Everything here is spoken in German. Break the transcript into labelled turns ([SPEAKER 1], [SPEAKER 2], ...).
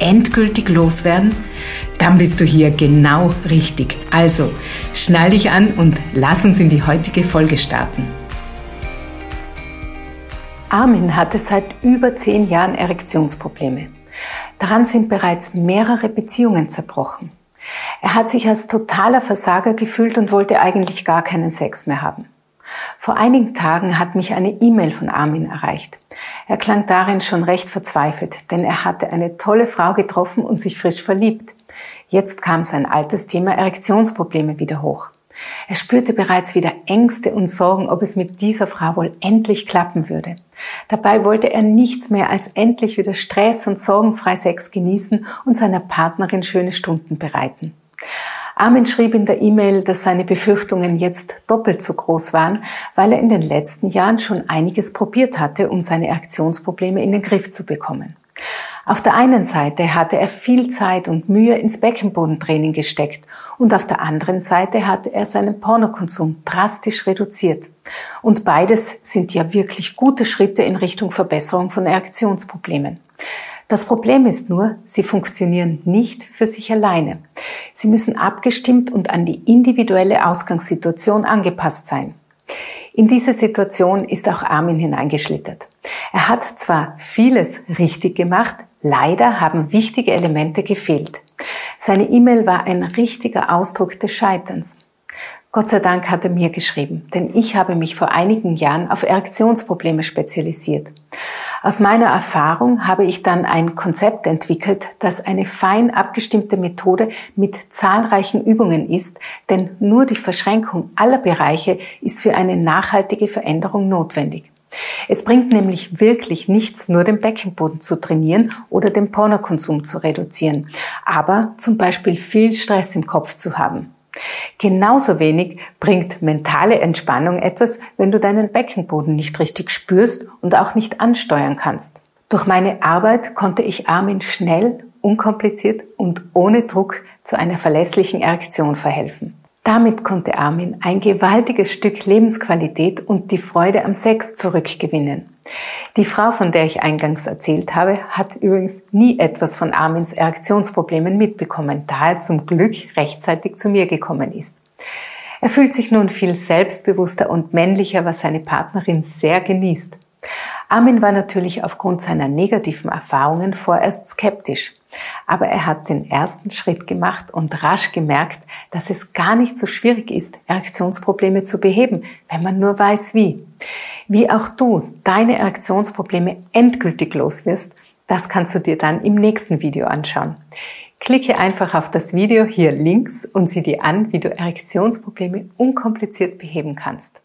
[SPEAKER 1] endgültig loswerden? Dann bist du hier genau richtig. Also, schnall dich an und lass uns in die heutige Folge starten. Armin hatte seit über zehn Jahren Erektionsprobleme. Daran sind bereits mehrere Beziehungen zerbrochen. Er hat sich als totaler Versager gefühlt und wollte eigentlich gar keinen Sex mehr haben. Vor einigen Tagen hat mich eine E-Mail von Armin erreicht. Er klang darin schon recht verzweifelt, denn er hatte eine tolle Frau getroffen und sich frisch verliebt. Jetzt kam sein altes Thema Erektionsprobleme wieder hoch. Er spürte bereits wieder Ängste und Sorgen, ob es mit dieser Frau wohl endlich klappen würde. Dabei wollte er nichts mehr als endlich wieder Stress und sorgenfrei Sex genießen und seiner Partnerin schöne Stunden bereiten. Armin schrieb in der E-Mail, dass seine Befürchtungen jetzt doppelt so groß waren, weil er in den letzten Jahren schon einiges probiert hatte, um seine Aktionsprobleme in den Griff zu bekommen. Auf der einen Seite hatte er viel Zeit und Mühe ins Beckenbodentraining gesteckt und auf der anderen Seite hatte er seinen Pornokonsum drastisch reduziert. Und beides sind ja wirklich gute Schritte in Richtung Verbesserung von Erektionsproblemen. Das Problem ist nur, sie funktionieren nicht für sich alleine. Sie müssen abgestimmt und an die individuelle Ausgangssituation angepasst sein. In diese Situation ist auch Armin hineingeschlittert. Er hat zwar vieles richtig gemacht, leider haben wichtige Elemente gefehlt. Seine E-Mail war ein richtiger Ausdruck des Scheiterns. Gott sei Dank hat er mir geschrieben, denn ich habe mich vor einigen Jahren auf Erektionsprobleme spezialisiert. Aus meiner Erfahrung habe ich dann ein Konzept entwickelt, das eine fein abgestimmte Methode mit zahlreichen Übungen ist, denn nur die Verschränkung aller Bereiche ist für eine nachhaltige Veränderung notwendig. Es bringt nämlich wirklich nichts, nur den Beckenboden zu trainieren oder den Pornokonsum zu reduzieren, aber zum Beispiel viel Stress im Kopf zu haben. Genauso wenig bringt mentale Entspannung etwas, wenn du deinen Beckenboden nicht richtig spürst und auch nicht ansteuern kannst. Durch meine Arbeit konnte ich Armin schnell, unkompliziert und ohne Druck zu einer verlässlichen Erektion verhelfen. Damit konnte Armin ein gewaltiges Stück Lebensqualität und die Freude am Sex zurückgewinnen. Die Frau, von der ich eingangs erzählt habe, hat übrigens nie etwas von Armins Erektionsproblemen mitbekommen, da er zum Glück rechtzeitig zu mir gekommen ist. Er fühlt sich nun viel selbstbewusster und männlicher, was seine Partnerin sehr genießt. Armin war natürlich aufgrund seiner negativen Erfahrungen vorerst skeptisch. Aber er hat den ersten Schritt gemacht und rasch gemerkt, dass es gar nicht so schwierig ist, Erektionsprobleme zu beheben, wenn man nur weiß wie. Wie auch du deine Erektionsprobleme endgültig los wirst, das kannst du dir dann im nächsten Video anschauen. Klicke einfach auf das Video hier links und sieh dir an, wie du Erektionsprobleme unkompliziert beheben kannst.